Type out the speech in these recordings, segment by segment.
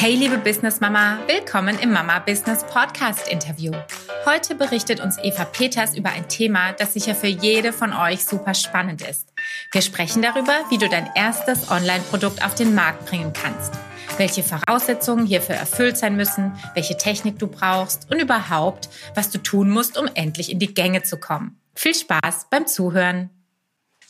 Hey liebe Business Mama, willkommen im Mama Business Podcast Interview. Heute berichtet uns Eva Peters über ein Thema, das sicher für jede von euch super spannend ist. Wir sprechen darüber, wie du dein erstes Online-Produkt auf den Markt bringen kannst, welche Voraussetzungen hierfür erfüllt sein müssen, welche Technik du brauchst und überhaupt, was du tun musst, um endlich in die Gänge zu kommen. Viel Spaß beim Zuhören.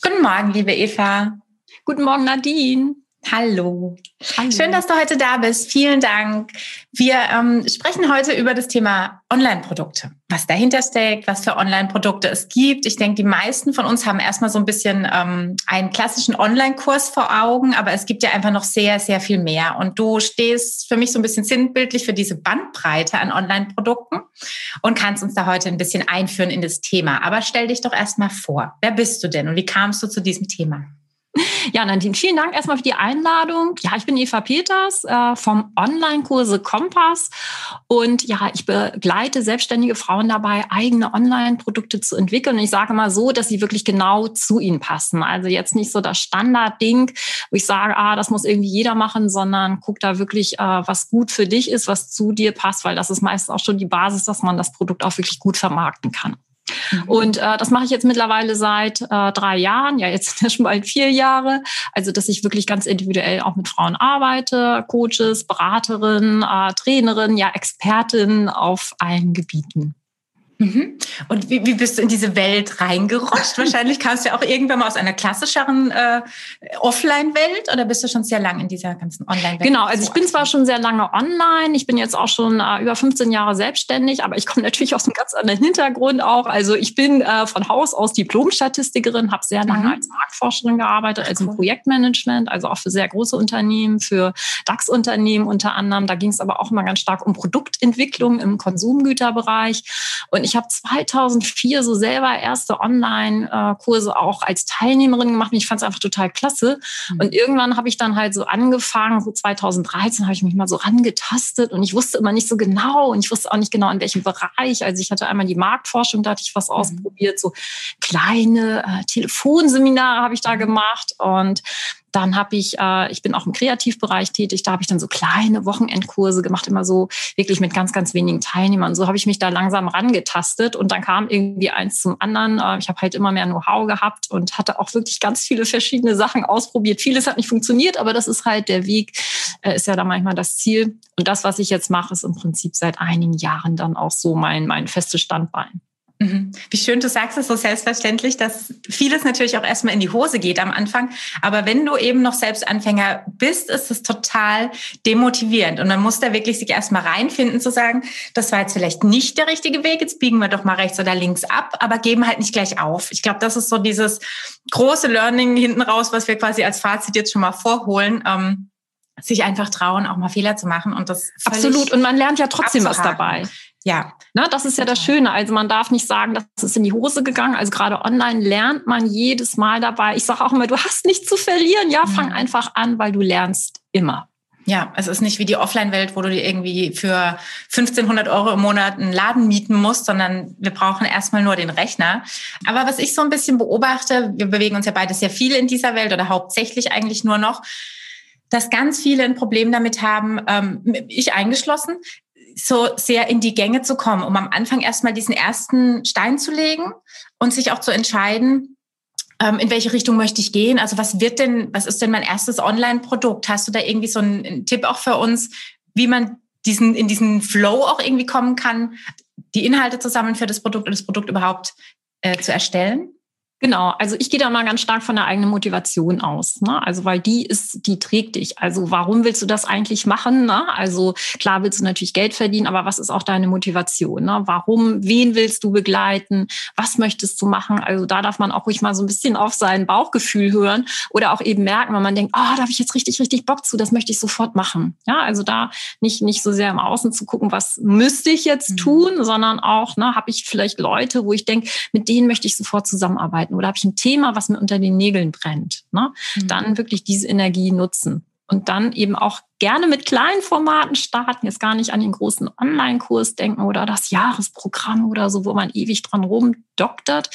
Guten Morgen, liebe Eva. Guten Morgen, Nadine. Hallo. Hallo. Schön, dass du heute da bist. Vielen Dank. Wir ähm, sprechen heute über das Thema Online-Produkte. Was dahinter steckt, was für Online-Produkte es gibt. Ich denke, die meisten von uns haben erstmal so ein bisschen ähm, einen klassischen Online-Kurs vor Augen, aber es gibt ja einfach noch sehr, sehr viel mehr. Und du stehst für mich so ein bisschen sinnbildlich für diese Bandbreite an Online-Produkten und kannst uns da heute ein bisschen einführen in das Thema. Aber stell dich doch erstmal vor. Wer bist du denn und wie kamst du zu diesem Thema? Ja, Nadine, vielen Dank erstmal für die Einladung. Ja, ich bin Eva Peters äh, vom Online-Kurse Kompass und ja, ich begleite selbstständige Frauen dabei, eigene Online-Produkte zu entwickeln. Und ich sage mal so, dass sie wirklich genau zu ihnen passen. Also jetzt nicht so das Standardding, wo ich sage, ah, das muss irgendwie jeder machen, sondern guck da wirklich, äh, was gut für dich ist, was zu dir passt, weil das ist meistens auch schon die Basis, dass man das Produkt auch wirklich gut vermarkten kann. Mhm. Und äh, das mache ich jetzt mittlerweile seit äh, drei Jahren, ja jetzt sind ja schon bald vier Jahre. Also dass ich wirklich ganz individuell auch mit Frauen arbeite, Coaches, Beraterinnen, äh, Trainerinnen, ja Expertinnen auf allen Gebieten. Mhm. Und wie, wie bist du in diese Welt reingerutscht? Wahrscheinlich kamst du ja auch irgendwann mal aus einer klassischeren äh, Offline-Welt oder bist du schon sehr lange in dieser ganzen Online-Welt? Genau, also ich bin zwar schon sehr lange online, ich bin jetzt auch schon äh, über 15 Jahre selbstständig, aber ich komme natürlich aus einem ganz anderen Hintergrund auch. Also ich bin äh, von Haus aus Diplom-Statistikerin, habe sehr lange mhm. als Marktforscherin gearbeitet, also im Projektmanagement, also auch für sehr große Unternehmen, für DAX-Unternehmen unter anderem. Da ging es aber auch immer ganz stark um Produktentwicklung im Konsumgüterbereich. Und ich habe 2004 so selber erste Online-Kurse auch als Teilnehmerin gemacht ich fand es einfach total klasse. Mhm. Und irgendwann habe ich dann halt so angefangen, so 2013 habe ich mich mal so rangetastet und ich wusste immer nicht so genau und ich wusste auch nicht genau in welchem Bereich. Also ich hatte einmal die Marktforschung, da hatte ich was mhm. ausprobiert, so kleine äh, Telefonseminare habe ich da mhm. gemacht und dann habe ich, äh, ich bin auch im Kreativbereich tätig, da habe ich dann so kleine Wochenendkurse gemacht, immer so wirklich mit ganz, ganz wenigen Teilnehmern. So habe ich mich da langsam rangetastet und dann kam irgendwie eins zum anderen. Äh, ich habe halt immer mehr Know-how gehabt und hatte auch wirklich ganz viele verschiedene Sachen ausprobiert. Vieles hat nicht funktioniert, aber das ist halt der Weg, äh, ist ja da manchmal das Ziel. Und das, was ich jetzt mache, ist im Prinzip seit einigen Jahren dann auch so mein, mein festes Standbein. Mhm. Wie schön, du sagst es so selbstverständlich, dass vieles natürlich auch erstmal in die Hose geht am Anfang. Aber wenn du eben noch selbst Anfänger bist, ist es total demotivierend. Und man muss da wirklich sich erstmal reinfinden, zu sagen, das war jetzt vielleicht nicht der richtige Weg, jetzt biegen wir doch mal rechts oder links ab, aber geben halt nicht gleich auf. Ich glaube, das ist so dieses große Learning hinten raus, was wir quasi als Fazit jetzt schon mal vorholen. Ähm, sich einfach trauen, auch mal Fehler zu machen und das absolut und man lernt ja trotzdem was dabei. Ja. Na, das ist ja das Schöne. Also man darf nicht sagen, das ist in die Hose gegangen. Also gerade online lernt man jedes Mal dabei. Ich sage auch immer, du hast nichts zu verlieren. Ja, fang mhm. einfach an, weil du lernst immer. Ja, es ist nicht wie die Offline-Welt, wo du dir irgendwie für 1500 Euro im Monat einen Laden mieten musst, sondern wir brauchen erstmal nur den Rechner. Aber was ich so ein bisschen beobachte, wir bewegen uns ja beide sehr viel in dieser Welt oder hauptsächlich eigentlich nur noch, dass ganz viele ein Problem damit haben, ähm, ich eingeschlossen, so sehr in die Gänge zu kommen, um am Anfang erstmal diesen ersten Stein zu legen und sich auch zu entscheiden, ähm, in welche Richtung möchte ich gehen? Also was wird denn, was ist denn mein erstes Online-Produkt? Hast du da irgendwie so einen, Tipp auch für uns, wie man diesen, in diesen Flow auch irgendwie kommen kann, die Inhalte zu sammeln für das Produkt und das Produkt überhaupt äh, zu erstellen? Genau, also ich gehe da mal ganz stark von der eigenen Motivation aus. Ne? Also weil die ist, die trägt dich. Also warum willst du das eigentlich machen? Ne? Also klar willst du natürlich Geld verdienen, aber was ist auch deine Motivation? Ne? Warum, wen willst du begleiten? Was möchtest du machen? Also da darf man auch ruhig mal so ein bisschen auf sein Bauchgefühl hören oder auch eben merken, wenn man denkt, oh, da habe ich jetzt richtig, richtig Bock zu, das möchte ich sofort machen. Ja, also da nicht, nicht so sehr im Außen zu gucken, was müsste ich jetzt mhm. tun, sondern auch, ne, habe ich vielleicht Leute, wo ich denke, mit denen möchte ich sofort zusammenarbeiten arbeiten oder habe ich ein Thema, was mir unter den Nägeln brennt, ne? Mhm. dann wirklich diese Energie nutzen und dann eben auch gerne mit kleinen Formaten starten, jetzt gar nicht an den großen Online-Kurs denken oder das Jahresprogramm oder so, wo man ewig dran rumdoktert,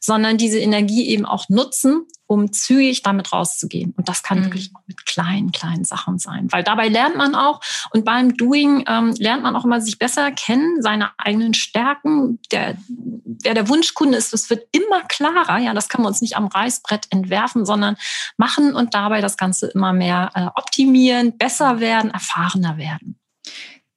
sondern diese Energie eben auch nutzen, um zügig damit rauszugehen. Und das kann mhm. wirklich auch mit kleinen, kleinen Sachen sein. Weil dabei lernt man auch und beim Doing ähm, lernt man auch immer sich besser kennen, seine eigenen Stärken. Der, wer der Wunschkunde ist, das wird immer klarer. Ja, das kann man uns nicht am Reißbrett entwerfen, sondern machen und dabei das Ganze immer mehr äh, optimieren, besser werden, erfahrener werden.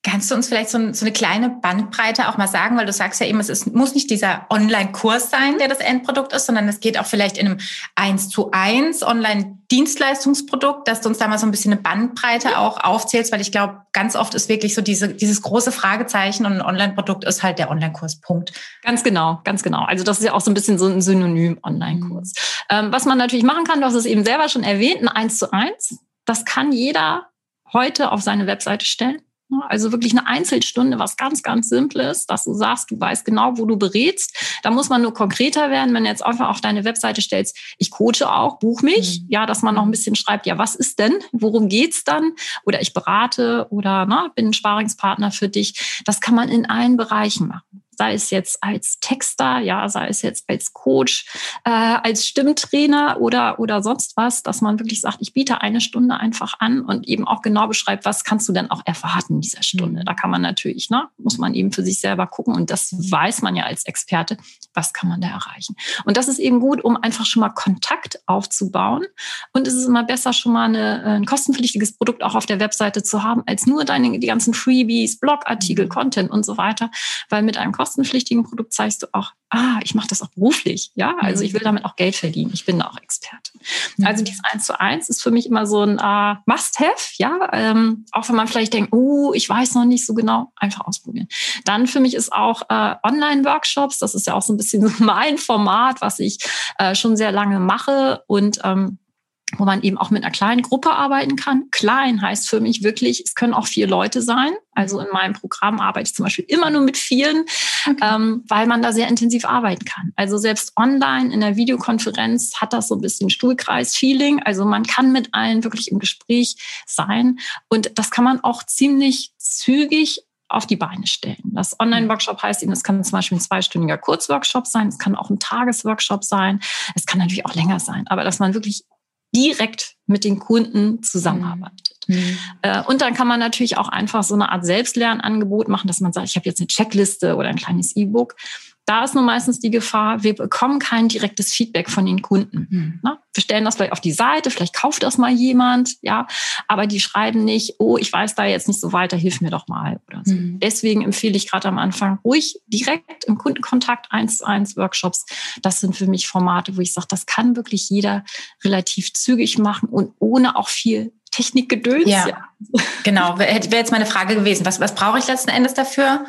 Kannst du uns vielleicht so, ein, so, eine kleine Bandbreite auch mal sagen, weil du sagst ja eben, es ist, muss nicht dieser Online-Kurs sein, der das Endprodukt ist, sondern es geht auch vielleicht in einem 1 zu 1 Online-Dienstleistungsprodukt, dass du uns da mal so ein bisschen eine Bandbreite auch aufzählst, weil ich glaube, ganz oft ist wirklich so diese, dieses große Fragezeichen und ein Online-Produkt ist halt der Online-Kurs, Punkt. Ganz genau, ganz genau. Also das ist ja auch so ein bisschen so ein Synonym Online-Kurs. Mhm. Ähm, was man natürlich machen kann, du hast es eben selber schon erwähnt, ein 1 zu 1, das kann jeder heute auf seine Webseite stellen. Also wirklich eine Einzelstunde, was ganz, ganz Simples, dass du sagst, du weißt genau, wo du berätst. Da muss man nur konkreter werden, wenn du jetzt einfach auf deine Webseite stellst, ich coache auch, buch mich. Mhm. Ja, dass man noch ein bisschen schreibt, ja, was ist denn? Worum geht's dann? Oder ich berate oder ne, bin ein Sparingspartner für dich. Das kann man in allen Bereichen machen sei es jetzt als Texter, ja, sei es jetzt als Coach, äh, als Stimmtrainer oder, oder sonst was, dass man wirklich sagt, ich biete eine Stunde einfach an und eben auch genau beschreibt, was kannst du denn auch erwarten in dieser Stunde. Mhm. Da kann man natürlich, ne, muss man eben für sich selber gucken und das weiß man ja als Experte, was kann man da erreichen. Und das ist eben gut, um einfach schon mal Kontakt aufzubauen. Und es ist immer besser, schon mal eine, ein kostenpflichtiges Produkt auch auf der Webseite zu haben, als nur deine, die ganzen Freebies, Blogartikel, mhm. Content und so weiter, weil mit einem kostenpflichtigen kostenpflichtigen Produkt zeigst du auch, ah, ich mache das auch beruflich. Ja, also ich will damit auch Geld verdienen. Ich bin da auch Experte. Mhm. Also dieses eins zu eins ist für mich immer so ein uh, Must-Have. Ja, ähm, auch wenn man vielleicht denkt, oh, ich weiß noch nicht so genau, einfach ausprobieren. Dann für mich ist auch äh, Online-Workshops. Das ist ja auch so ein bisschen mein Format, was ich äh, schon sehr lange mache und ähm, wo man eben auch mit einer kleinen Gruppe arbeiten kann. Klein heißt für mich wirklich, es können auch vier Leute sein. Also in meinem Programm arbeite ich zum Beispiel immer nur mit vielen, okay. ähm, weil man da sehr intensiv arbeiten kann. Also selbst online in der Videokonferenz hat das so ein bisschen Stuhlkreis-Feeling. Also man kann mit allen wirklich im Gespräch sein. Und das kann man auch ziemlich zügig auf die Beine stellen. Das Online-Workshop heißt eben, es kann zum Beispiel ein zweistündiger Kurzworkshop sein, es kann auch ein Tagesworkshop sein, es kann natürlich auch länger sein, aber dass man wirklich direkt mit den Kunden zusammenarbeitet. Mhm. Äh, und dann kann man natürlich auch einfach so eine Art Selbstlernangebot machen, dass man sagt, ich habe jetzt eine Checkliste oder ein kleines E-Book da ist nur meistens die Gefahr, wir bekommen kein direktes Feedback von den Kunden. Mhm. Wir stellen das vielleicht auf die Seite, vielleicht kauft das mal jemand, ja, aber die schreiben nicht, oh, ich weiß da jetzt nicht so weiter, hilf mir doch mal oder so. Mhm. Deswegen empfehle ich gerade am Anfang ruhig direkt im Kundenkontakt eins zu eins Workshops. Das sind für mich Formate, wo ich sage, das kann wirklich jeder relativ zügig machen und ohne auch viel Technikgedöns. Ja, ja. genau. Wäre jetzt meine Frage gewesen. Was, was brauche ich letzten Endes dafür?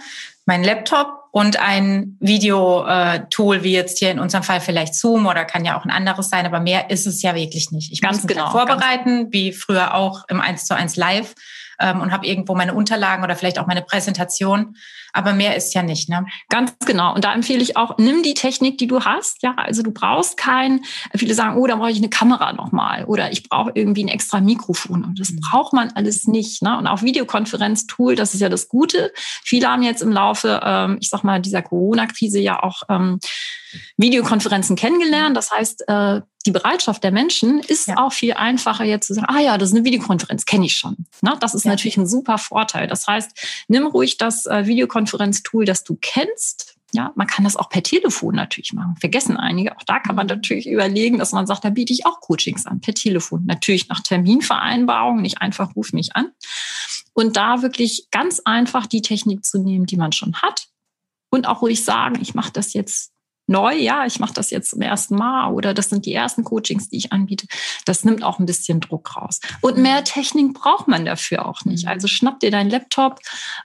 Mein Laptop, und ein Videotool wie jetzt hier in unserem Fall vielleicht Zoom oder kann ja auch ein anderes sein, aber mehr ist es ja wirklich nicht. Ich ganz muss mich genau, vorbereiten, wie früher auch im 1 zu 1 Live ähm, und habe irgendwo meine Unterlagen oder vielleicht auch meine Präsentation. Aber mehr ist ja nicht, ne? Ganz genau. Und da empfehle ich auch, nimm die Technik, die du hast. Ja, also du brauchst kein, viele sagen, oh, da brauche ich eine Kamera nochmal oder ich brauche irgendwie ein extra Mikrofon. Und das mhm. braucht man alles nicht. Ne? Und auch Videokonferenztool, das ist ja das Gute. Viele haben jetzt im Laufe, ähm, ich sag mal, dieser Corona-Krise ja auch ähm, Videokonferenzen kennengelernt. Das heißt, äh, die Bereitschaft der Menschen ist ja. auch viel einfacher jetzt zu sagen, ah ja, das ist eine Videokonferenz, kenne ich schon. Na, das ist ja. natürlich ein super Vorteil. Das heißt, nimm ruhig das äh, Videokonferenztool, das du kennst. Ja, man kann das auch per Telefon natürlich machen. Vergessen einige. Auch da kann man mhm. natürlich überlegen, dass man sagt, da biete ich auch Coachings an, per Telefon. Natürlich nach Terminvereinbarung, nicht einfach ruf mich an. Und da wirklich ganz einfach die Technik zu nehmen, die man schon hat. Und auch ruhig sagen, ich mache das jetzt neu, ja, ich mache das jetzt zum ersten Mal oder das sind die ersten Coachings, die ich anbiete. Das nimmt auch ein bisschen Druck raus. Und mehr. Technik braucht man dafür auch nicht. Mhm. Also schnapp dir deinen Laptop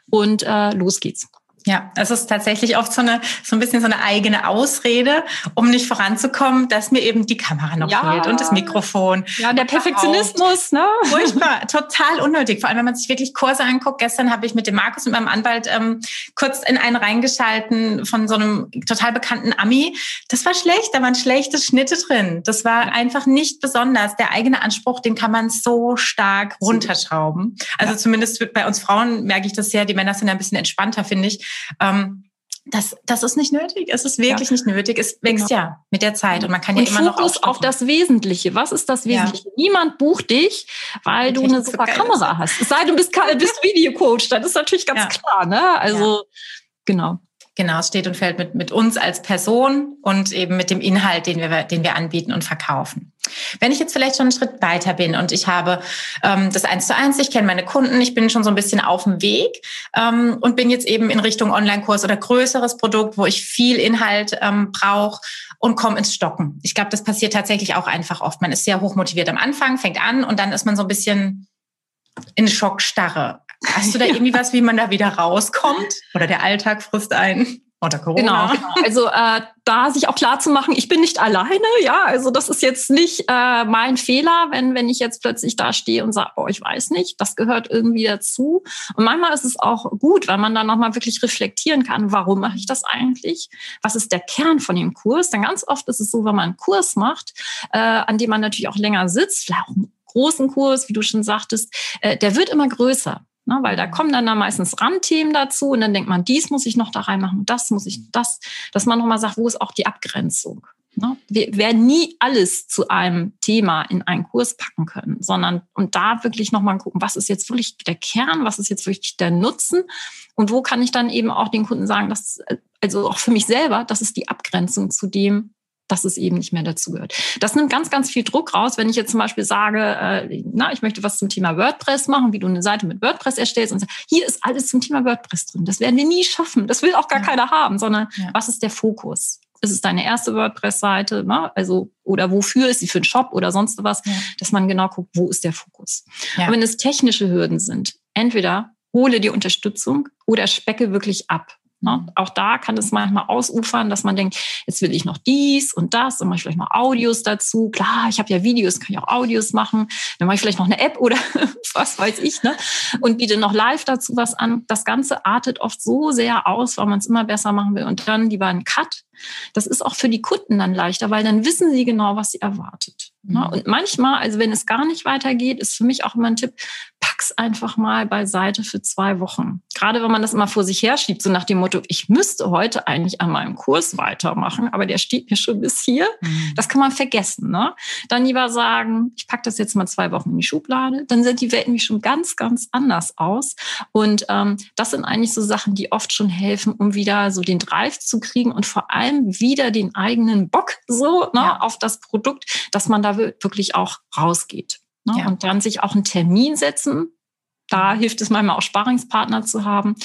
und äh, los geht's. Ja, es ist tatsächlich oft so eine, so ein bisschen so eine eigene Ausrede, um nicht voranzukommen, dass mir eben die Kamera noch ja. fehlt und das Mikrofon. Ja, der Perfektionismus, ne? Furchtbar, total unnötig. Vor allem, wenn man sich wirklich Kurse anguckt. Gestern habe ich mit dem Markus und meinem Anwalt ähm, kurz in einen reingeschalten von so einem total bekannten Ami. Das war schlecht, da waren schlechte Schnitte drin. Das war einfach nicht besonders. Der eigene Anspruch, den kann man so stark runterschrauben. Also ja. zumindest bei uns Frauen merke ich das sehr. Die Männer sind ja ein bisschen entspannter, finde ich. Ähm, das, das ist nicht nötig. Es ist wirklich ja. nicht nötig. Es wächst genau. ja mit der Zeit und man kann und ja immer Fokus noch auf das Wesentliche. Was ist das Wesentliche? Ja. Niemand bucht dich, weil du eine super Kamera ist. hast. Es sei denn, du bist, bist Videocoach. Das ist natürlich ganz ja. klar. Ne? Also genau. Genau, es steht und fällt mit, mit uns als Person und eben mit dem Inhalt, den wir, den wir anbieten und verkaufen. Wenn ich jetzt vielleicht schon einen Schritt weiter bin und ich habe ähm, das eins zu eins, ich kenne meine Kunden, ich bin schon so ein bisschen auf dem Weg ähm, und bin jetzt eben in Richtung Online-Kurs oder größeres Produkt, wo ich viel Inhalt ähm, brauche und komme ins Stocken. Ich glaube, das passiert tatsächlich auch einfach oft. Man ist sehr hoch motiviert am Anfang, fängt an und dann ist man so ein bisschen in Schockstarre. Hast du da irgendwie was, wie man da wieder rauskommt? Oder der Alltag frisst ein? Unter Corona. Genau, genau. Also äh, da sich auch klar zu machen, ich bin nicht alleine, ja, also das ist jetzt nicht äh, mein Fehler, wenn, wenn ich jetzt plötzlich da stehe und sage, oh, ich weiß nicht, das gehört irgendwie dazu. Und manchmal ist es auch gut, weil man dann nochmal wirklich reflektieren kann, warum mache ich das eigentlich? Was ist der Kern von dem Kurs? Denn ganz oft ist es so, wenn man einen Kurs macht, äh, an dem man natürlich auch länger sitzt, vielleicht auch einen großen Kurs, wie du schon sagtest, äh, der wird immer größer. Ne, weil da kommen dann da meistens Randthemen dazu und dann denkt man, dies muss ich noch da reinmachen, das muss ich, das, dass man nochmal sagt, wo ist auch die Abgrenzung? Ne? Wir werden nie alles zu einem Thema in einen Kurs packen können, sondern und da wirklich nochmal gucken, was ist jetzt wirklich der Kern, was ist jetzt wirklich der Nutzen und wo kann ich dann eben auch den Kunden sagen, dass, also auch für mich selber, das ist die Abgrenzung zu dem, dass es eben nicht mehr dazu gehört. Das nimmt ganz, ganz viel Druck raus, wenn ich jetzt zum Beispiel sage, äh, na, ich möchte was zum Thema WordPress machen, wie du eine Seite mit WordPress erstellst und sagst, hier ist alles zum Thema WordPress drin. Das werden wir nie schaffen. Das will auch gar ja. keiner haben, sondern ja. was ist der Fokus? Ist es deine erste WordPress-Seite? Ne? Also, oder wofür ist sie für einen Shop oder sonst was? Ja. Dass man genau guckt, wo ist der Fokus? Und wenn es technische Hürden sind, entweder hole dir Unterstützung oder specke wirklich ab. Ne? Mhm. Auch da kann es manchmal ausufern, dass man denkt, jetzt will ich noch dies und das und mache ich vielleicht noch Audios dazu. Klar, ich habe ja Videos, kann ich auch Audios machen. Dann mache ich vielleicht noch eine App oder was weiß ich, ne? Und biete noch live dazu was an. Das Ganze artet oft so sehr aus, weil man es immer besser machen will. Und dann lieber ein Cut. Das ist auch für die Kunden dann leichter, weil dann wissen sie genau, was sie erwartet. Ne? Mhm. Und manchmal, also wenn es gar nicht weitergeht, ist für mich auch immer ein Tipp, pack's einfach mal beiseite für zwei Wochen. Gerade wenn man das immer vor sich her schiebt, so nach dem Motto, ich müsste heute eigentlich an meinem Kurs weitermachen, aber der steht mir schon bis hier. Mhm. Das kann man vergessen. Ne? Dann lieber sagen, ich packe das jetzt mal zwei Wochen in die Schublade, dann sind die Welten schon ganz, ganz anders aus. Und ähm, das sind eigentlich so Sachen, die oft schon helfen, um wieder so den Drive zu kriegen und vor allem wieder den eigenen Bock so ne, ja. auf das Produkt, dass man da wirklich auch rausgeht. Ne? Ja. Und dann sich auch einen Termin setzen. Da hilft es manchmal auch Sparingspartner zu haben,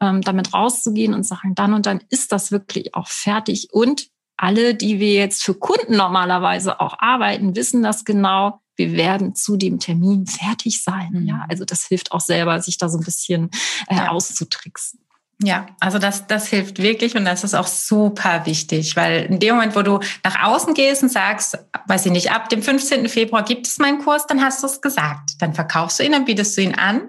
ähm, damit rauszugehen und sagen, dann und dann ist das wirklich auch fertig. Und alle, die wir jetzt für Kunden normalerweise auch arbeiten, wissen das genau. Wir werden zu dem Termin fertig sein. Mhm. Ja, also das hilft auch selber, sich da so ein bisschen äh, ja. auszutricksen. Ja, also das, das hilft wirklich und das ist auch super wichtig, weil in dem Moment, wo du nach außen gehst und sagst, weiß ich nicht, ab dem 15. Februar gibt es meinen Kurs, dann hast du es gesagt. Dann verkaufst du ihn, dann bietest du ihn an.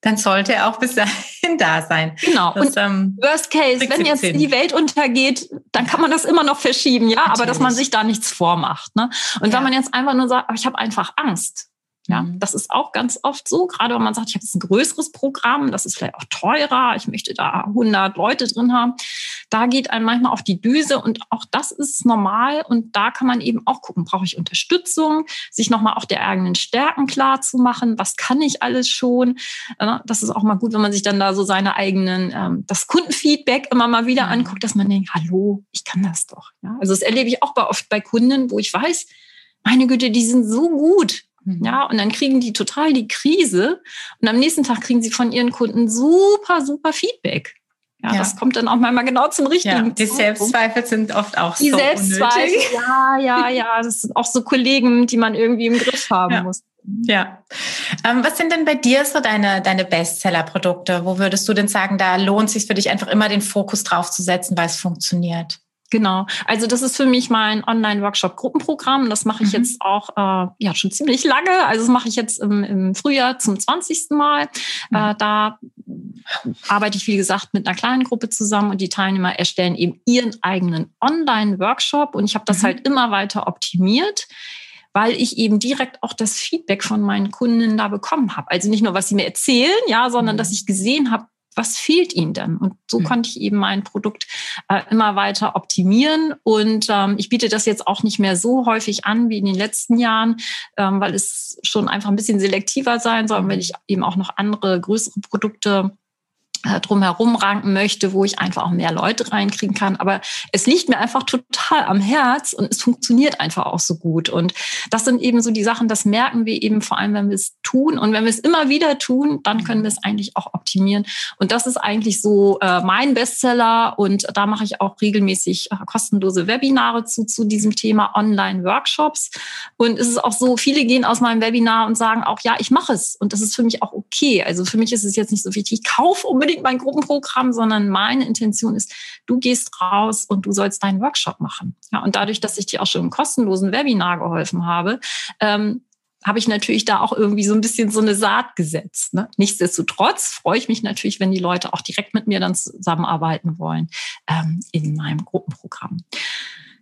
Dann sollte er auch bis dahin da sein. Genau. Das, und ähm, Worst Case, wenn jetzt die Welt untergeht, dann kann man das immer noch verschieben, ja, Natürlich. aber dass man sich da nichts vormacht. Ne? Und ja. wenn man jetzt einfach nur sagt, ich habe einfach Angst, ja, mhm. das ist auch ganz oft so, gerade wenn man sagt, ich habe jetzt ein größeres Programm, das ist vielleicht auch teurer, ich möchte da 100 Leute drin haben. Da geht einem manchmal auf die Düse und auch das ist normal und da kann man eben auch gucken, brauche ich Unterstützung, sich nochmal auch der eigenen Stärken klar zu machen, was kann ich alles schon. Das ist auch mal gut, wenn man sich dann da so seine eigenen, ähm, das Kundenfeedback immer mal wieder mhm. anguckt, dass man denkt, hallo, ich kann das doch. Also das erlebe ich auch oft bei Kunden, wo ich weiß, meine Güte, die sind so gut. Mhm. Ja, und dann kriegen die total die Krise und am nächsten Tag kriegen sie von ihren Kunden super, super Feedback. Ja, ja. das kommt dann auch mal genau zum richtigen ja, Die Selbstzweifel sind oft auch die so Selbstzweifel, unnötig. ja, ja, ja. Das sind auch so Kollegen, die man irgendwie im Griff haben ja. muss. Ja. Ähm, was sind denn bei dir so deine, deine Bestseller-Produkte? Wo würdest du denn sagen, da lohnt es sich für dich einfach immer den Fokus drauf zu setzen, weil es funktioniert? Genau. Also das ist für mich mein Online-Workshop-Gruppenprogramm. Das mache ich mhm. jetzt auch äh, ja schon ziemlich lange. Also das mache ich jetzt im, im Frühjahr zum 20. Mal. Mhm. Äh, da arbeite ich, wie gesagt, mit einer kleinen Gruppe zusammen und die Teilnehmer erstellen eben ihren eigenen Online-Workshop. Und ich habe das mhm. halt immer weiter optimiert weil ich eben direkt auch das Feedback von meinen Kunden da bekommen habe. Also nicht nur, was sie mir erzählen, ja, sondern mhm. dass ich gesehen habe, was fehlt ihnen denn? Und so mhm. konnte ich eben mein Produkt äh, immer weiter optimieren. Und ähm, ich biete das jetzt auch nicht mehr so häufig an wie in den letzten Jahren, ähm, weil es schon einfach ein bisschen selektiver sein soll, wenn ich eben auch noch andere größere Produkte drumherum ranken möchte, wo ich einfach auch mehr Leute reinkriegen kann. Aber es liegt mir einfach total am Herz und es funktioniert einfach auch so gut. Und das sind eben so die Sachen, das merken wir eben vor allem, wenn wir es tun. Und wenn wir es immer wieder tun, dann können wir es eigentlich auch optimieren. Und das ist eigentlich so äh, mein Bestseller. Und da mache ich auch regelmäßig äh, kostenlose Webinare zu, zu diesem Thema Online-Workshops. Und es ist auch so, viele gehen aus meinem Webinar und sagen auch, ja, ich mache es. Und das ist für mich auch okay. Also für mich ist es jetzt nicht so wichtig, ich kaufe unbedingt unbedingt mein Gruppenprogramm, sondern meine Intention ist, du gehst raus und du sollst deinen Workshop machen. Ja, und dadurch, dass ich dir auch schon im kostenlosen Webinar geholfen habe, ähm, habe ich natürlich da auch irgendwie so ein bisschen so eine Saat gesetzt. Ne? Nichtsdestotrotz freue ich mich natürlich, wenn die Leute auch direkt mit mir dann zusammenarbeiten wollen ähm, in meinem Gruppenprogramm.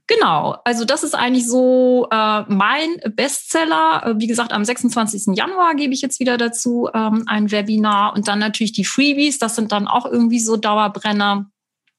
Genau, also das ist eigentlich so äh, mein Bestseller. Äh, wie gesagt, am 26. Januar gebe ich jetzt wieder dazu ähm, ein Webinar und dann natürlich die Freebies. Das sind dann auch irgendwie so Dauerbrenner.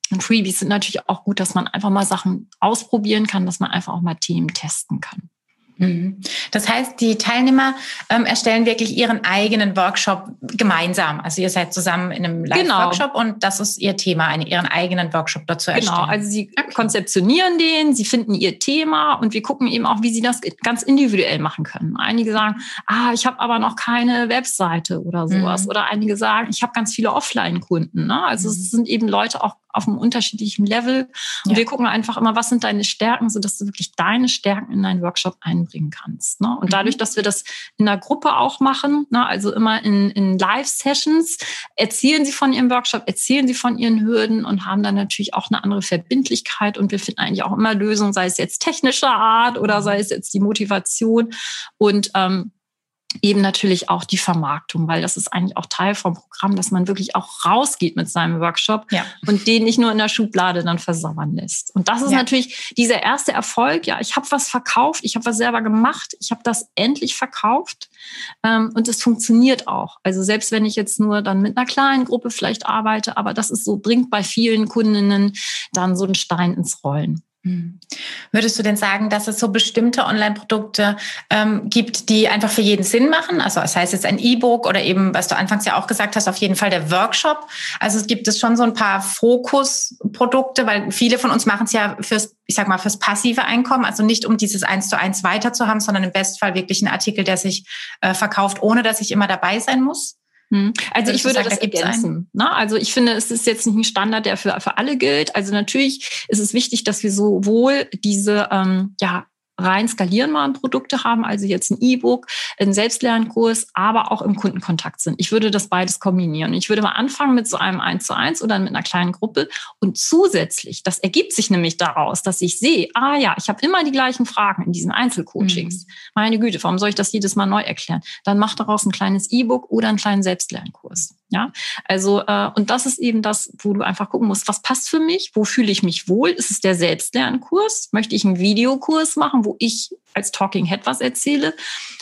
Und Freebies sind natürlich auch gut, dass man einfach mal Sachen ausprobieren kann, dass man einfach auch mal Themen testen kann. Mhm. Das heißt, die Teilnehmer ähm, erstellen wirklich ihren eigenen Workshop gemeinsam. Also ihr seid zusammen in einem Live-Workshop genau. und das ist ihr Thema, einen, ihren eigenen Workshop dazu erstellen. Genau, also sie okay. konzeptionieren den, sie finden ihr Thema und wir gucken eben auch, wie sie das ganz individuell machen können. Einige sagen, ah, ich habe aber noch keine Webseite oder sowas. Mhm. Oder einige sagen, ich habe ganz viele Offline-Kunden. Ne? Also mhm. es sind eben Leute auch auf einem unterschiedlichen Level. Und ja. wir gucken einfach immer, was sind deine Stärken, sodass du wirklich deine Stärken in deinen Workshop einbringen kannst. Ne? Und mhm. dadurch, dass wir das in der Gruppe auch machen, ne, also immer in, in Live-Sessions, erzählen sie von ihrem Workshop, erzählen sie von ihren Hürden und haben dann natürlich auch eine andere Verbindlichkeit. Und wir finden eigentlich auch immer Lösungen, sei es jetzt technischer Art oder mhm. sei es jetzt die Motivation. Und ähm, eben natürlich auch die Vermarktung, weil das ist eigentlich auch Teil vom Programm, dass man wirklich auch rausgeht mit seinem Workshop ja. und den nicht nur in der Schublade dann versauern lässt. Und das ist ja. natürlich dieser erste Erfolg. Ja, ich habe was verkauft, ich habe was selber gemacht, ich habe das endlich verkauft ähm, und es funktioniert auch. Also selbst wenn ich jetzt nur dann mit einer kleinen Gruppe vielleicht arbeite, aber das ist so bringt bei vielen Kundinnen dann so einen Stein ins Rollen. Hm. Würdest du denn sagen, dass es so bestimmte Online-Produkte ähm, gibt, die einfach für jeden Sinn machen? Also das heißt jetzt ein E-Book oder eben, was du anfangs ja auch gesagt hast, auf jeden Fall der Workshop. Also es gibt es schon so ein paar Fokusprodukte, weil viele von uns machen es ja fürs, ich sag mal, fürs passive Einkommen, also nicht um dieses eins zu eins weiter zu haben, sondern im Bestfall wirklich ein Artikel, der sich äh, verkauft, ohne dass ich immer dabei sein muss. Hm. Also ich würde sagen, das ergänzen. Ne? Also ich finde, es ist jetzt nicht ein Standard, der für, für alle gilt. Also natürlich ist es wichtig, dass wir sowohl diese ähm, ja, rein skalierbaren Produkte haben, also jetzt ein E-Book, ein Selbstlernkurs, aber auch im Kundenkontakt sind. Ich würde das beides kombinieren. Ich würde mal anfangen mit so einem 1 zu 1 oder mit einer kleinen Gruppe und zusätzlich, das ergibt sich nämlich daraus, dass ich sehe, ah ja, ich habe immer die gleichen Fragen in diesen Einzelcoachings. Mhm. Meine Güte, warum soll ich das jedes Mal neu erklären? Dann mach daraus ein kleines E-Book oder einen kleinen Selbstlernkurs. Ja, also äh, und das ist eben das, wo du einfach gucken musst, was passt für mich, wo fühle ich mich wohl? Ist es der Selbstlernkurs? Möchte ich einen Videokurs machen, wo ich als Talking Head was erzähle?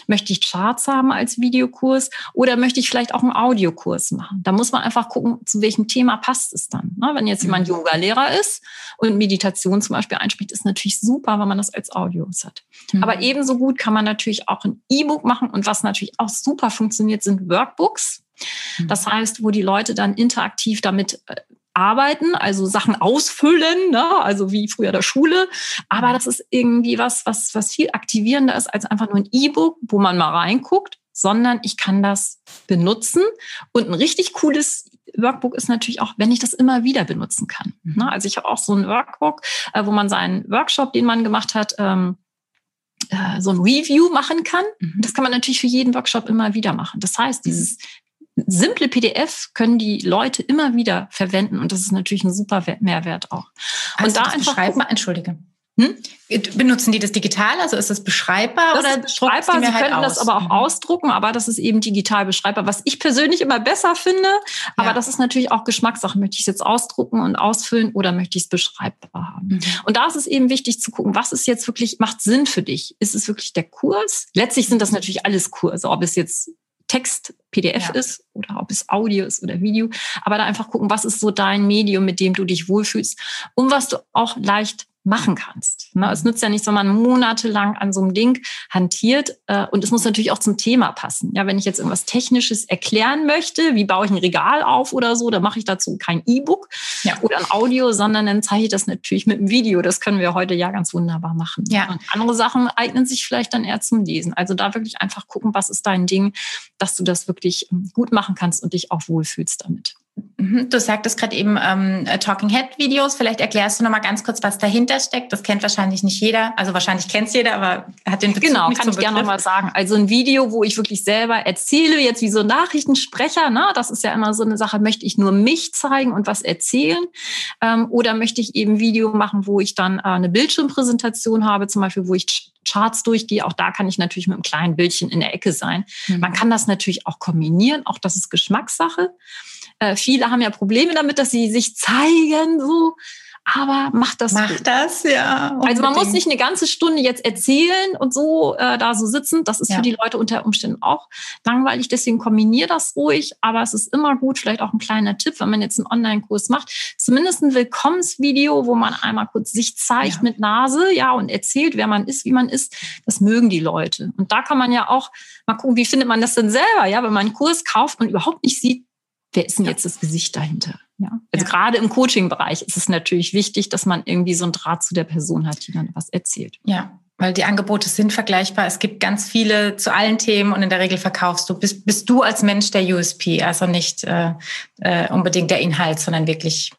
Möchte ich Charts haben als Videokurs oder möchte ich vielleicht auch einen Audiokurs machen? Da muss man einfach gucken, zu welchem Thema passt es dann. Ne? Wenn jetzt jemand mhm. Yoga-Lehrer ist und Meditation zum Beispiel einspricht, ist natürlich super, wenn man das als Audios hat. Mhm. Aber ebenso gut kann man natürlich auch ein E-Book machen und was natürlich auch super funktioniert, sind Workbooks. Mhm. Das heißt, wo die Leute dann interaktiv damit äh, arbeiten, also Sachen ausfüllen, ne? also wie früher der Schule. Aber das ist irgendwie was, was, was viel aktivierender ist als einfach nur ein E-Book, wo man mal reinguckt, sondern ich kann das benutzen. Und ein richtig cooles Workbook ist natürlich auch, wenn ich das immer wieder benutzen kann. Mhm. Ne? Also ich habe auch so ein Workbook, äh, wo man seinen Workshop, den man gemacht hat, ähm, äh, so ein Review machen kann. Mhm. Das kann man natürlich für jeden Workshop immer wieder machen. Das heißt, dieses simple PDF können die Leute immer wieder verwenden und das ist natürlich ein super Mehrwert auch. Also und da einfach gucken, entschuldige. Hm? Benutzen die das digital? Also ist das beschreibbar das oder ist beschreibbar? Sie halt können aus? das aber auch mhm. ausdrucken, aber das ist eben digital beschreibbar, was ich persönlich immer besser finde. Aber ja. das ist natürlich auch Geschmackssache. Möchte ich es jetzt ausdrucken und ausfüllen oder möchte ich es beschreibbar haben? Mhm. Und da ist es eben wichtig zu gucken, was ist jetzt wirklich, macht Sinn für dich? Ist es wirklich der Kurs? Letztlich sind das natürlich alles Kurse, ob es jetzt Text, PDF ja. ist oder ob es Audio ist oder Video. Aber da einfach gucken, was ist so dein Medium, mit dem du dich wohlfühlst und was du auch leicht machen kannst. Ne? Es nützt ja nichts, wenn man monatelang an so einem Ding hantiert. Äh, und es muss natürlich auch zum Thema passen. Ja, wenn ich jetzt irgendwas Technisches erklären möchte, wie baue ich ein Regal auf oder so, dann mache ich dazu kein E-Book ja. oder ein Audio, sondern dann zeige ich das natürlich mit einem Video. Das können wir heute ja ganz wunderbar machen. Ja. Und andere Sachen eignen sich vielleicht dann eher zum Lesen. Also da wirklich einfach gucken, was ist dein Ding, dass du das wirklich ähm, gut machen kannst und dich auch wohlfühlst damit. Mhm, du sagtest gerade eben ähm, äh, Talking Head Videos. Vielleicht erklärst du noch mal ganz kurz, was dahinter steckt. Das kennt wahrscheinlich nicht jeder. Also wahrscheinlich kennt es jeder, aber hat den Bezug Genau, kann ich gerne noch mal sagen. Also ein Video, wo ich wirklich selber erzähle, jetzt wie so ein Nachrichtensprecher. Ne? Das ist ja immer so eine Sache. Möchte ich nur mich zeigen und was erzählen? Ähm, oder möchte ich eben Video machen, wo ich dann äh, eine Bildschirmpräsentation habe, zum Beispiel, wo ich Charts durchgehe. Auch da kann ich natürlich mit einem kleinen Bildchen in der Ecke sein. Mhm. Man kann das natürlich auch kombinieren. Auch das ist Geschmackssache. Äh, viele haben ja Probleme damit, dass sie sich zeigen, so. Aber macht das. Macht gut. das, ja. Unbedingt. Also man muss nicht eine ganze Stunde jetzt erzählen und so äh, da so sitzen. Das ist ja. für die Leute unter Umständen auch langweilig. Deswegen kombiniere das ruhig. Aber es ist immer gut, vielleicht auch ein kleiner Tipp, wenn man jetzt einen Online-Kurs macht. Zumindest ein Willkommensvideo, wo man einmal kurz sich zeigt ja. mit Nase, ja, und erzählt, wer man ist, wie man ist. Das mögen die Leute. Und da kann man ja auch mal gucken, wie findet man das denn selber, ja, wenn man einen Kurs kauft und überhaupt nicht sieht, wer ist denn jetzt das Gesicht dahinter? Ja. Also ja. gerade im Coaching-Bereich ist es natürlich wichtig, dass man irgendwie so einen Draht zu der Person hat, die dann was erzählt. Ja, weil die Angebote sind vergleichbar. Es gibt ganz viele zu allen Themen und in der Regel verkaufst du, bist, bist du als Mensch der USP, also nicht äh, äh, unbedingt der Inhalt, sondern wirklich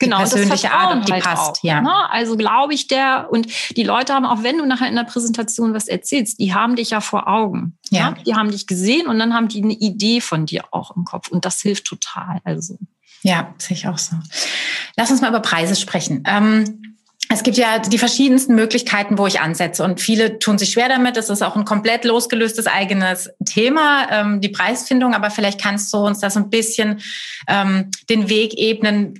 genau, die persönliche Art und die halt passt. Auch, ja. Ne? Also glaube ich der und die Leute haben auch wenn du nachher in der Präsentation was erzählst, die haben dich ja vor Augen. Ja. Ne? Die haben dich gesehen und dann haben die eine Idee von dir auch im Kopf und das hilft total. Also ja, sehe ich auch so. Lass uns mal über Preise sprechen. Ähm, es gibt ja die verschiedensten Möglichkeiten, wo ich ansetze und viele tun sich schwer damit. Das ist auch ein komplett losgelöstes eigenes Thema, ähm, die Preisfindung. Aber vielleicht kannst du uns das ein bisschen ähm, den Weg ebnen,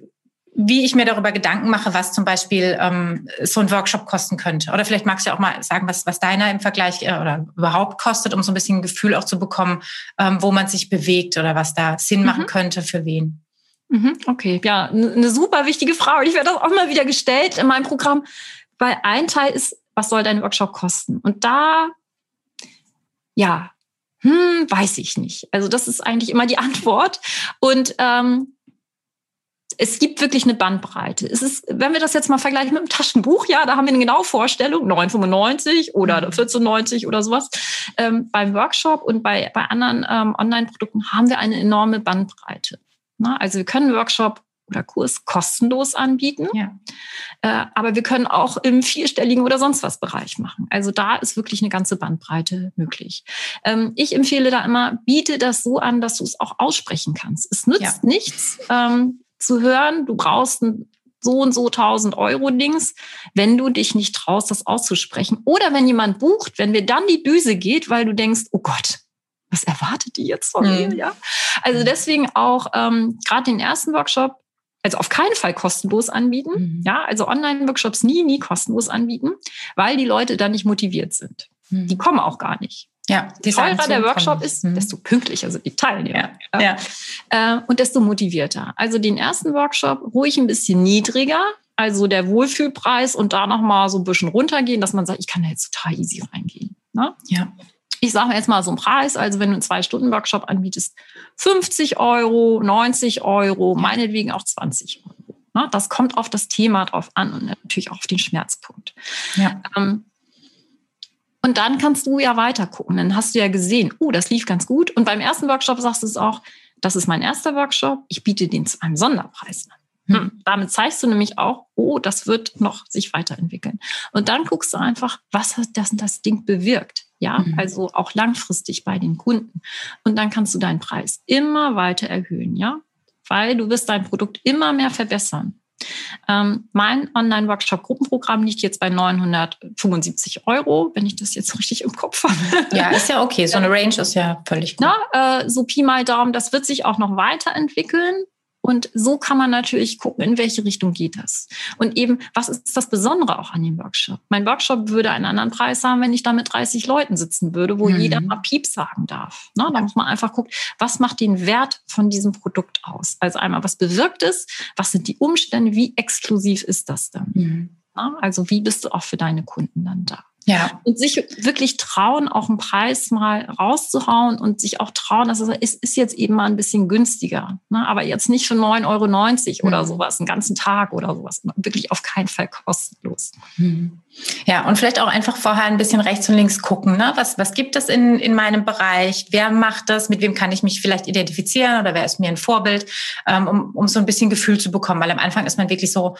wie ich mir darüber Gedanken mache, was zum Beispiel ähm, so ein Workshop kosten könnte. Oder vielleicht magst du ja auch mal sagen, was, was deiner im Vergleich äh, oder überhaupt kostet, um so ein bisschen ein Gefühl auch zu bekommen, ähm, wo man sich bewegt oder was da Sinn machen mhm. könnte für wen. Mhm, okay, ja, eine super wichtige Frage. Ich werde das auch mal wieder gestellt in meinem Programm, weil ein Teil ist, was soll dein Workshop kosten? Und da, ja, hm, weiß ich nicht. Also das ist eigentlich immer die Antwort. Und ähm, es gibt wirklich eine Bandbreite. Es ist, wenn wir das jetzt mal vergleichen mit dem Taschenbuch, ja, da haben wir eine genaue Vorstellung, 9,95 oder 14,90 mhm. oder sowas. Ähm, beim Workshop und bei, bei anderen ähm, Online-Produkten haben wir eine enorme Bandbreite. Na, also wir können Workshop oder Kurs kostenlos anbieten. Ja. Äh, aber wir können auch im vierstelligen oder sonst was Bereich machen. Also da ist wirklich eine ganze Bandbreite möglich. Ähm, ich empfehle da immer, biete das so an, dass du es auch aussprechen kannst. Es nützt ja. nichts, ähm, zu hören, du brauchst ein so und so 1000 Euro Dings, wenn du dich nicht traust, das auszusprechen. Oder wenn jemand bucht, wenn wir dann die Düse geht, weil du denkst, oh Gott, was erwartet die jetzt von mir? Mhm. Ja? Also deswegen auch ähm, gerade den ersten Workshop, also auf keinen Fall kostenlos anbieten. Mhm. Ja, also Online-Workshops nie, nie kostenlos anbieten, weil die Leute dann nicht motiviert sind. Mhm. Die kommen auch gar nicht. Ja, je teurer der Workshop ist, mhm. desto pünktlicher sind die Teilnehmer. Ja, ja. Äh, und desto motivierter. Also den ersten Workshop ruhig ein bisschen niedriger, also der Wohlfühlpreis und da nochmal so ein bisschen runtergehen, dass man sagt, ich kann da jetzt total easy reingehen. Ne? Ja. Ich sage jetzt mal so einen Preis, also wenn du einen Zwei-Stunden-Workshop anbietest, 50 Euro, 90 Euro, meinetwegen auch 20 Euro. Ne? Das kommt auf das Thema drauf an und natürlich auch auf den Schmerzpunkt. Ja. Ähm, und dann kannst du ja weiter gucken. Dann hast du ja gesehen, oh, das lief ganz gut. Und beim ersten Workshop sagst du es auch, das ist mein erster Workshop. Ich biete den zu einem Sonderpreis an. Hm. Damit zeigst du nämlich auch, oh, das wird noch sich weiterentwickeln. Und dann guckst du einfach, was hat das, das Ding bewirkt. Ja, mhm. also auch langfristig bei den Kunden. Und dann kannst du deinen Preis immer weiter erhöhen, ja, weil du wirst dein Produkt immer mehr verbessern. Ähm, mein Online-Workshop-Gruppenprogramm liegt jetzt bei 975 Euro, wenn ich das jetzt richtig im Kopf habe. Ja, ist ja okay. So eine Range ist ja völlig gut. Na, äh, so Pi mal Daumen, das wird sich auch noch weiterentwickeln. Und so kann man natürlich gucken, in welche Richtung geht das. Und eben, was ist das Besondere auch an dem Workshop? Mein Workshop würde einen anderen Preis haben, wenn ich da mit 30 Leuten sitzen würde, wo mhm. jeder mal Piep sagen darf. Ne? Da muss man einfach gucken, was macht den Wert von diesem Produkt aus? Also einmal, was bewirkt es? Was sind die Umstände? Wie exklusiv ist das dann? Mhm. Also wie bist du auch für deine Kunden dann da? Ja. Und sich wirklich trauen, auch einen Preis mal rauszuhauen und sich auch trauen, dass es ist jetzt eben mal ein bisschen günstiger. Ne? Aber jetzt nicht für 9,90 Euro oder mhm. sowas, einen ganzen Tag oder sowas. Wirklich auf keinen Fall kostenlos. Mhm. Ja, und vielleicht auch einfach vorher ein bisschen rechts und links gucken. Ne? Was, was gibt es in, in meinem Bereich? Wer macht das? Mit wem kann ich mich vielleicht identifizieren oder wer ist mir ein Vorbild? Ähm, um, um so ein bisschen Gefühl zu bekommen. Weil am Anfang ist man wirklich so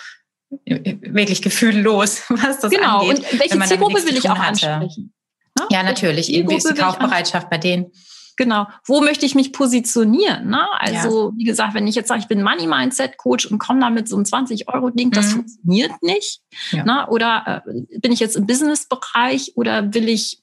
wirklich gefühllos, was das genau. angeht. Genau, und welche Zielgruppe will ich auch hatte. ansprechen? Ja, ja natürlich. Irgendwie ist die Kaufbereitschaft bei denen. Genau. Wo möchte ich mich positionieren? Ne? Also, ja. wie gesagt, wenn ich jetzt sage, ich bin Money Mindset Coach und komme da mit so einem 20-Euro-Ding, das mhm. funktioniert nicht. Ja. Ne? Oder äh, bin ich jetzt im Business-Bereich oder will ich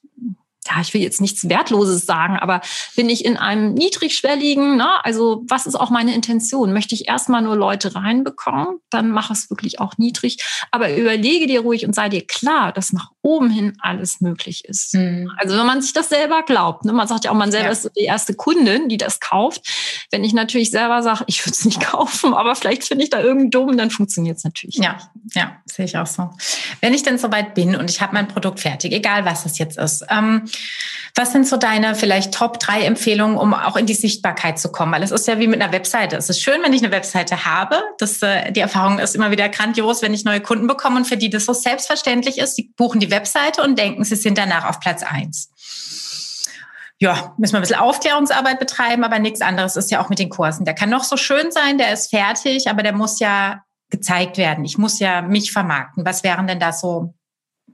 ja, ich will jetzt nichts Wertloses sagen, aber bin ich in einem niedrigschwelligen, ne? also was ist auch meine Intention? Möchte ich erstmal nur Leute reinbekommen, dann mach es wirklich auch niedrig. Aber überlege dir ruhig und sei dir klar, dass nach oben hin alles möglich ist. Mhm. Also wenn man sich das selber glaubt, ne? man sagt ja auch, man selber ja. ist so die erste Kundin, die das kauft. Wenn ich natürlich selber sage, ich würde es nicht kaufen, aber vielleicht finde ich da irgendeinen dumm, dann funktioniert es natürlich. Ja, nicht. ja, sehe ich auch so. Wenn ich denn soweit bin und ich habe mein Produkt fertig, egal was es jetzt ist, ähm, was sind so deine vielleicht Top drei Empfehlungen, um auch in die Sichtbarkeit zu kommen? Weil es ist ja wie mit einer Webseite. Es ist schön, wenn ich eine Webseite habe. Das, äh, die Erfahrung ist immer wieder grandios, wenn ich neue Kunden bekomme und für die das so selbstverständlich ist. Die buchen die Webseite und denken, sie sind danach auf Platz eins. Ja, müssen wir ein bisschen Aufklärungsarbeit betreiben, aber nichts anderes ist ja auch mit den Kursen. Der kann noch so schön sein, der ist fertig, aber der muss ja gezeigt werden. Ich muss ja mich vermarkten. Was wären denn da so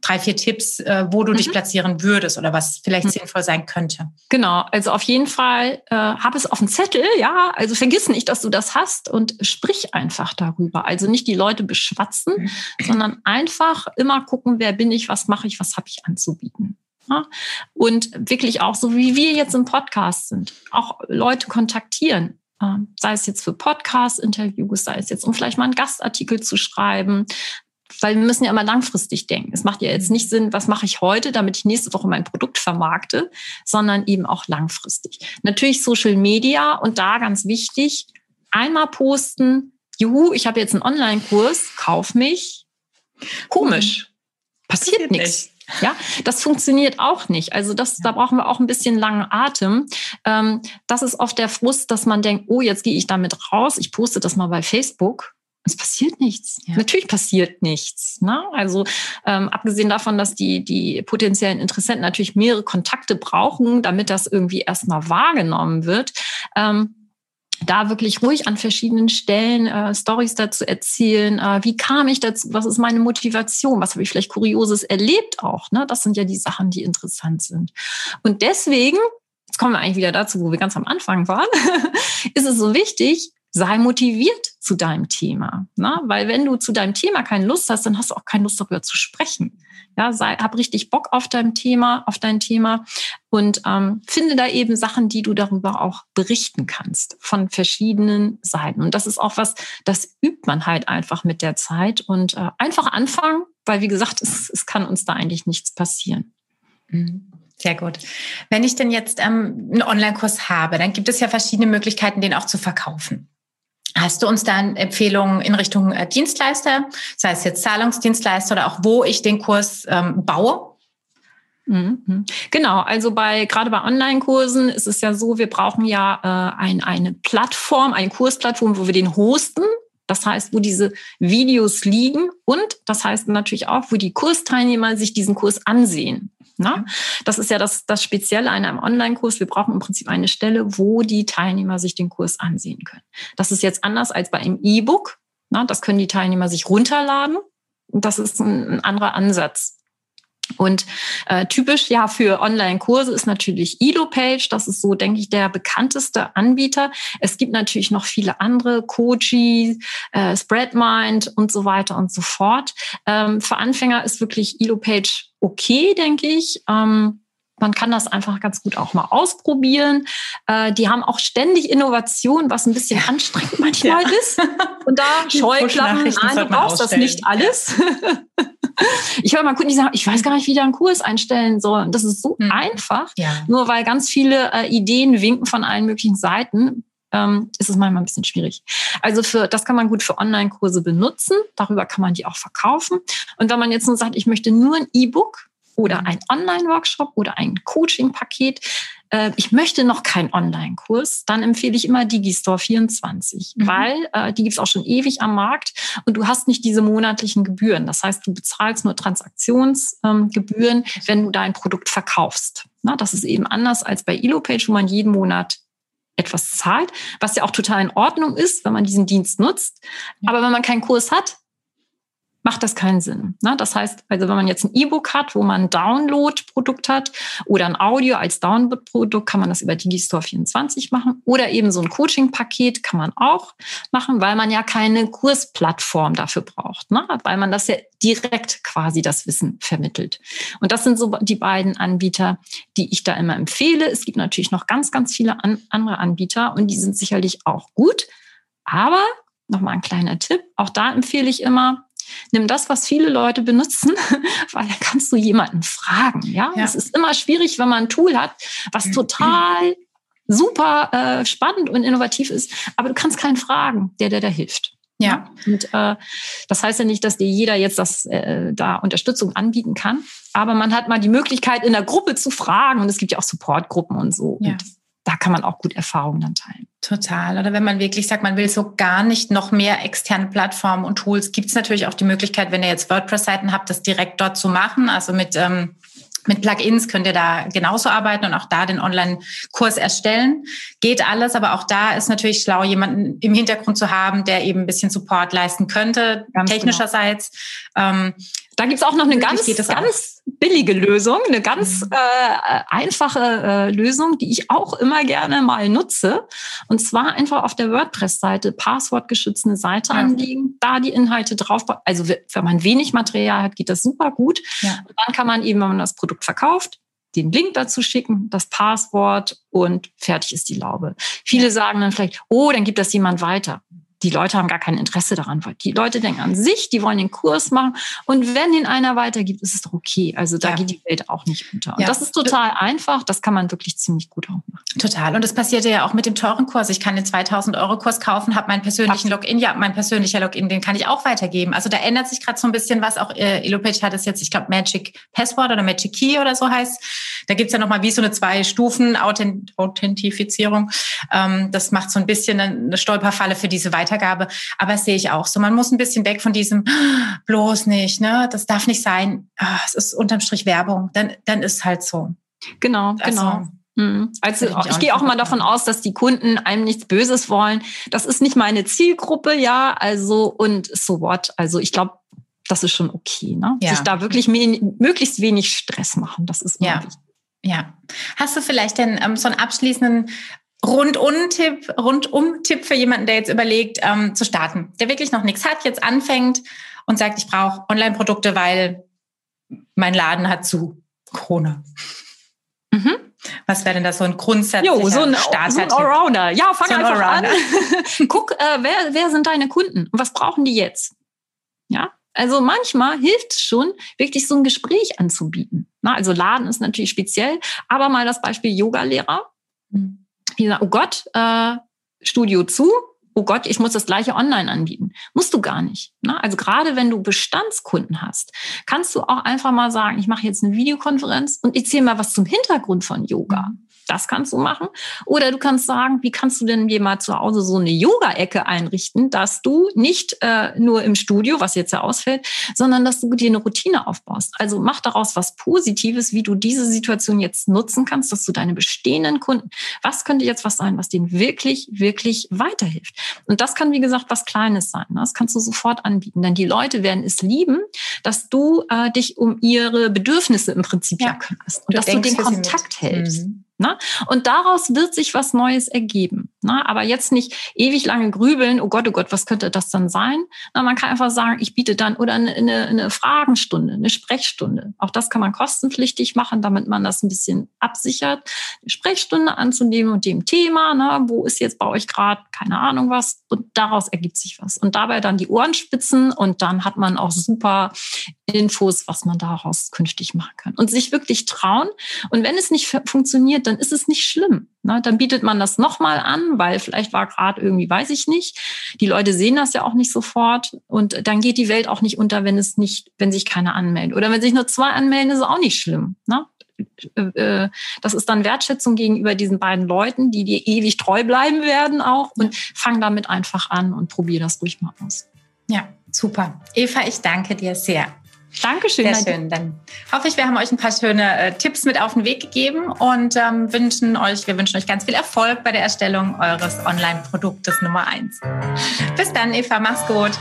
drei, vier Tipps, äh, wo du mhm. dich platzieren würdest oder was vielleicht mhm. sinnvoll sein könnte. Genau, also auf jeden Fall äh, hab es auf dem Zettel, ja. Also vergiss nicht, dass du das hast und sprich einfach darüber. Also nicht die Leute beschwatzen, mhm. sondern einfach immer gucken, wer bin ich, was mache ich, was habe ich anzubieten. Ja? Und wirklich auch so, wie wir jetzt im Podcast sind, auch Leute kontaktieren ähm, sei es jetzt für Podcast-Interviews, sei es jetzt, um vielleicht mal einen Gastartikel zu schreiben, weil wir müssen ja immer langfristig denken. Es macht ja jetzt nicht Sinn, was mache ich heute, damit ich nächste Woche mein Produkt vermarkte, sondern eben auch langfristig. Natürlich Social Media und da ganz wichtig, einmal posten, juhu, ich habe jetzt einen Online-Kurs, kauf mich. Komisch. Passiert, Passiert nichts. Ja, das funktioniert auch nicht. Also das, da brauchen wir auch ein bisschen langen Atem. Ähm, das ist oft der Frust, dass man denkt, oh, jetzt gehe ich damit raus, ich poste das mal bei Facebook es passiert nichts. Ja. Natürlich passiert nichts. Ne? Also ähm, abgesehen davon, dass die, die potenziellen Interessenten natürlich mehrere Kontakte brauchen, damit das irgendwie erstmal wahrgenommen wird. Ähm, da wirklich ruhig an verschiedenen Stellen äh, Stories dazu erzählen. Äh, wie kam ich dazu? Was ist meine Motivation? Was habe ich vielleicht Kurioses erlebt auch? Ne? Das sind ja die Sachen, die interessant sind. Und deswegen, jetzt kommen wir eigentlich wieder dazu, wo wir ganz am Anfang waren, ist es so wichtig, sei motiviert zu deinem Thema. Ne? Weil wenn du zu deinem Thema keine Lust hast, dann hast du auch keine Lust darüber zu sprechen. Ja, sei, hab richtig Bock auf dein Thema, auf dein Thema und ähm, finde da eben Sachen, die du darüber auch berichten kannst von verschiedenen Seiten. Und das ist auch was, das übt man halt einfach mit der Zeit und äh, einfach anfangen, weil wie gesagt, es, es kann uns da eigentlich nichts passieren. Mhm. Sehr gut. Wenn ich denn jetzt ähm, einen Online-Kurs habe, dann gibt es ja verschiedene Möglichkeiten, den auch zu verkaufen. Hast du uns dann Empfehlungen in Richtung äh, Dienstleister, sei es jetzt Zahlungsdienstleister oder auch wo ich den Kurs ähm, baue? Mhm. Genau, also bei gerade bei Online-Kursen ist es ja so, wir brauchen ja äh, ein, eine Plattform, eine Kursplattform, wo wir den hosten. Das heißt, wo diese Videos liegen und das heißt natürlich auch, wo die Kursteilnehmer sich diesen Kurs ansehen. Na? Das ist ja das, das Spezielle an einem Online-Kurs. Wir brauchen im Prinzip eine Stelle, wo die Teilnehmer sich den Kurs ansehen können. Das ist jetzt anders als bei einem E-Book. Na, das können die Teilnehmer sich runterladen. Das ist ein, ein anderer Ansatz. Und äh, typisch ja für Online-Kurse ist natürlich Elo-Page. Das ist so, denke ich, der bekannteste Anbieter. Es gibt natürlich noch viele andere, Koji, äh, Spreadmind und so weiter und so fort. Ähm, für Anfänger ist wirklich Elo-Page okay, denke ich. Ähm, man kann das einfach ganz gut auch mal ausprobieren. Äh, die haben auch ständig Innovation, was ein bisschen anstrengend manchmal ja. ist. Und da Scheuklappen, nein, du brauchst das nicht alles. Ich höre mal Kunden, die sagen, ich weiß gar nicht, wie der einen Kurs einstellen soll. Und das ist so mhm. einfach, ja. nur weil ganz viele äh, Ideen winken von allen möglichen Seiten. Ähm, ist es manchmal ein bisschen schwierig. Also für das kann man gut für Online-Kurse benutzen. Darüber kann man die auch verkaufen. Und wenn man jetzt nur sagt, ich möchte nur ein E-Book, oder mhm. ein Online-Workshop oder ein Coaching-Paket. Äh, ich möchte noch keinen Online-Kurs, dann empfehle ich immer Digistore 24, mhm. weil äh, die gibt's auch schon ewig am Markt und du hast nicht diese monatlichen Gebühren. Das heißt, du bezahlst nur Transaktionsgebühren, ähm, wenn du dein Produkt verkaufst. Na, das ist eben anders als bei Elopage, wo man jeden Monat etwas zahlt, was ja auch total in Ordnung ist, wenn man diesen Dienst nutzt. Aber wenn man keinen Kurs hat, macht das keinen Sinn. Ne? Das heißt, also wenn man jetzt ein E-Book hat, wo man ein Download-Produkt hat oder ein Audio als Download-Produkt, kann man das über Digistore 24 machen oder eben so ein Coaching-Paket kann man auch machen, weil man ja keine Kursplattform dafür braucht, ne? weil man das ja direkt quasi das Wissen vermittelt. Und das sind so die beiden Anbieter, die ich da immer empfehle. Es gibt natürlich noch ganz, ganz viele an, andere Anbieter und die sind sicherlich auch gut. Aber nochmal ein kleiner Tipp. Auch da empfehle ich immer, Nimm das, was viele Leute benutzen, weil dann kannst du jemanden fragen. Ja, ja. es ist immer schwierig, wenn man ein Tool hat, was total super äh, spannend und innovativ ist, aber du kannst keinen fragen, der der da hilft. Ja. Und äh, das heißt ja nicht, dass dir jeder jetzt das äh, da Unterstützung anbieten kann, aber man hat mal die Möglichkeit, in der Gruppe zu fragen und es gibt ja auch Supportgruppen und so. Ja. Und da kann man auch gut Erfahrungen dann teilen. Total. Oder wenn man wirklich sagt, man will so gar nicht noch mehr externe Plattformen und Tools, gibt es natürlich auch die Möglichkeit, wenn ihr jetzt WordPress-Seiten habt, das direkt dort zu machen. Also mit ähm, mit Plugins könnt ihr da genauso arbeiten und auch da den Online-Kurs erstellen. Geht alles, aber auch da ist natürlich schlau, jemanden im Hintergrund zu haben, der eben ein bisschen Support leisten könnte, Ganz genau. technischerseits. Genau. Ähm, da gibt's auch noch eine ganz, ganz billige Lösung, eine ganz mhm. äh, einfache äh, Lösung, die ich auch immer gerne mal nutze. Und zwar einfach auf der WordPress-Seite passwortgeschützte Seite ja. anlegen, da die Inhalte drauf. Also wenn man wenig Material hat, geht das super gut. Ja. Und dann kann man eben, wenn man das Produkt verkauft, den Link dazu schicken, das Passwort und fertig ist die Laube. Viele sagen dann vielleicht, oh, dann gibt das jemand weiter die Leute haben gar kein Interesse daran, weil die Leute denken an sich, die wollen den Kurs machen und wenn den einer weitergibt, ist es doch okay. Also da ja. geht die Welt auch nicht unter. Und ja. das ist total einfach, das kann man wirklich ziemlich gut auch machen. Total. Und das passiert ja auch mit dem teuren Kurs. Ich kann den 2000 Euro Kurs kaufen, habe meinen persönlichen Ach. Login, ja, mein persönlicher Login, den kann ich auch weitergeben. Also da ändert sich gerade so ein bisschen was. Auch äh, Elopage hat es jetzt, ich glaube, Magic Passwort oder Magic Key oder so heißt. Da gibt's ja nochmal wie so eine zwei Stufen Authentifizierung. Ähm, das macht so ein bisschen eine Stolperfalle für diese Weiter Weitergabe. Aber das sehe ich auch so. Man muss ein bisschen weg von diesem bloß nicht, ne? Das darf nicht sein. Ah, es ist unterm Strich Werbung. Dann, dann ist halt so. Genau, also, genau. Mhm. Also ich, ich gehe auch mal davon aus, dass die Kunden einem nichts Böses wollen. Das ist nicht meine Zielgruppe, ja. Also und so what. Also ich glaube, das ist schon okay, ne? Ja. Sich da wirklich möglichst wenig Stress machen. Das ist ja. wichtig. Ja. Hast du vielleicht denn ähm, so einen abschließenden Rundum-Tipp rundum -Tipp für jemanden, der jetzt überlegt, ähm, zu starten, der wirklich noch nichts hat, jetzt anfängt und sagt, ich brauche Online-Produkte, weil mein Laden hat zu Corona. Mhm. Was wäre denn das so ein grundsätzlicher jo, so ein, Starter? So ein Allrounder. Ja, fang so ein einfach Allrounder. an. Guck, äh, wer, wer sind deine Kunden und was brauchen die jetzt? Ja, also manchmal hilft es schon, wirklich so ein Gespräch anzubieten. Na, also Laden ist natürlich speziell, aber mal das Beispiel Yogalehrer. Mhm die sagen, oh Gott, äh, Studio zu, oh Gott, ich muss das gleiche online anbieten. Musst du gar nicht. Ne? Also gerade wenn du Bestandskunden hast, kannst du auch einfach mal sagen, ich mache jetzt eine Videokonferenz und erzähle mal was zum Hintergrund von Yoga. Das kannst du machen. Oder du kannst sagen, wie kannst du denn dir mal zu Hause so eine Yoga-Ecke einrichten, dass du nicht äh, nur im Studio, was jetzt ja ausfällt, sondern dass du dir eine Routine aufbaust. Also mach daraus was Positives, wie du diese Situation jetzt nutzen kannst, dass du deine bestehenden Kunden, was könnte jetzt was sein, was denen wirklich, wirklich weiterhilft. Und das kann, wie gesagt, was Kleines sein. Ne? Das kannst du sofort anbieten. Denn die Leute werden es lieben, dass du äh, dich um ihre Bedürfnisse im Prinzip ja, kümmerst und du dass du den Kontakt hältst. Mhm. Ne? Und daraus wird sich was Neues ergeben. Ne? Aber jetzt nicht ewig lange grübeln, oh Gott, oh Gott, was könnte das dann sein? Na, man kann einfach sagen, ich biete dann oder eine, eine, Fragenstunde, eine Sprechstunde. Auch das kann man kostenpflichtig machen, damit man das ein bisschen absichert. Eine Sprechstunde anzunehmen und dem Thema, ne? wo ist jetzt bei euch gerade, keine Ahnung was, und daraus ergibt sich was. Und dabei dann die Ohren spitzen und dann hat man auch super Infos, was man daraus künftig machen kann. Und sich wirklich trauen. Und wenn es nicht funktioniert, dann ist es nicht schlimm. Ne? Dann bietet man das nochmal an, weil vielleicht war gerade irgendwie, weiß ich nicht. Die Leute sehen das ja auch nicht sofort. Und dann geht die Welt auch nicht unter, wenn es nicht, wenn sich keiner anmeldet. Oder wenn sich nur zwei anmelden, ist es auch nicht schlimm. Ne? Äh, das ist dann Wertschätzung gegenüber diesen beiden Leuten, die dir ewig treu bleiben werden auch. Und fang damit einfach an und probier das ruhig mal aus. Ja, super. Eva, ich danke dir sehr. Dankeschön. Sehr schön. Dann hoffe ich, wir haben euch ein paar schöne äh, Tipps mit auf den Weg gegeben und ähm, wünschen euch, wir wünschen euch ganz viel Erfolg bei der Erstellung eures Online-Produktes Nummer eins. Bis dann, Eva. Mach's gut.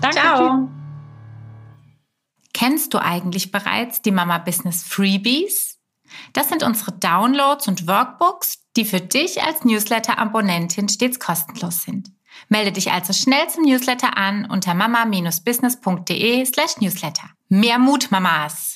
Danke. Ciao. Kennst du eigentlich bereits die Mama Business Freebies? Das sind unsere Downloads und Workbooks, die für dich als Newsletter-Abonnentin stets kostenlos sind. Melde dich also schnell zum Newsletter an unter mama-business.de slash newsletter. Mehr Mut, Mamas!